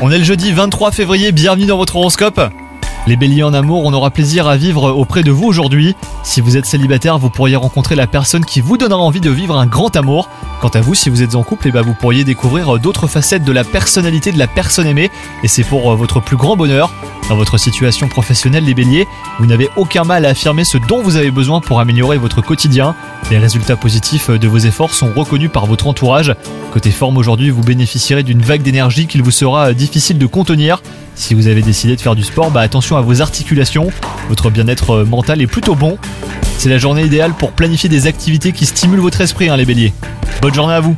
On est le jeudi 23 février, bienvenue dans votre horoscope. Les béliers en amour, on aura plaisir à vivre auprès de vous aujourd'hui. Si vous êtes célibataire, vous pourriez rencontrer la personne qui vous donnera envie de vivre un grand amour. Quant à vous, si vous êtes en couple, eh ben, vous pourriez découvrir d'autres facettes de la personnalité de la personne aimée, et c'est pour votre plus grand bonheur. Dans votre situation professionnelle, les béliers, vous n'avez aucun mal à affirmer ce dont vous avez besoin pour améliorer votre quotidien. Les résultats positifs de vos efforts sont reconnus par votre entourage. Côté forme aujourd'hui, vous bénéficierez d'une vague d'énergie qu'il vous sera difficile de contenir. Si vous avez décidé de faire du sport, bah attention à vos articulations. Votre bien-être mental est plutôt bon. C'est la journée idéale pour planifier des activités qui stimulent votre esprit, hein, les béliers. Bonne journée à vous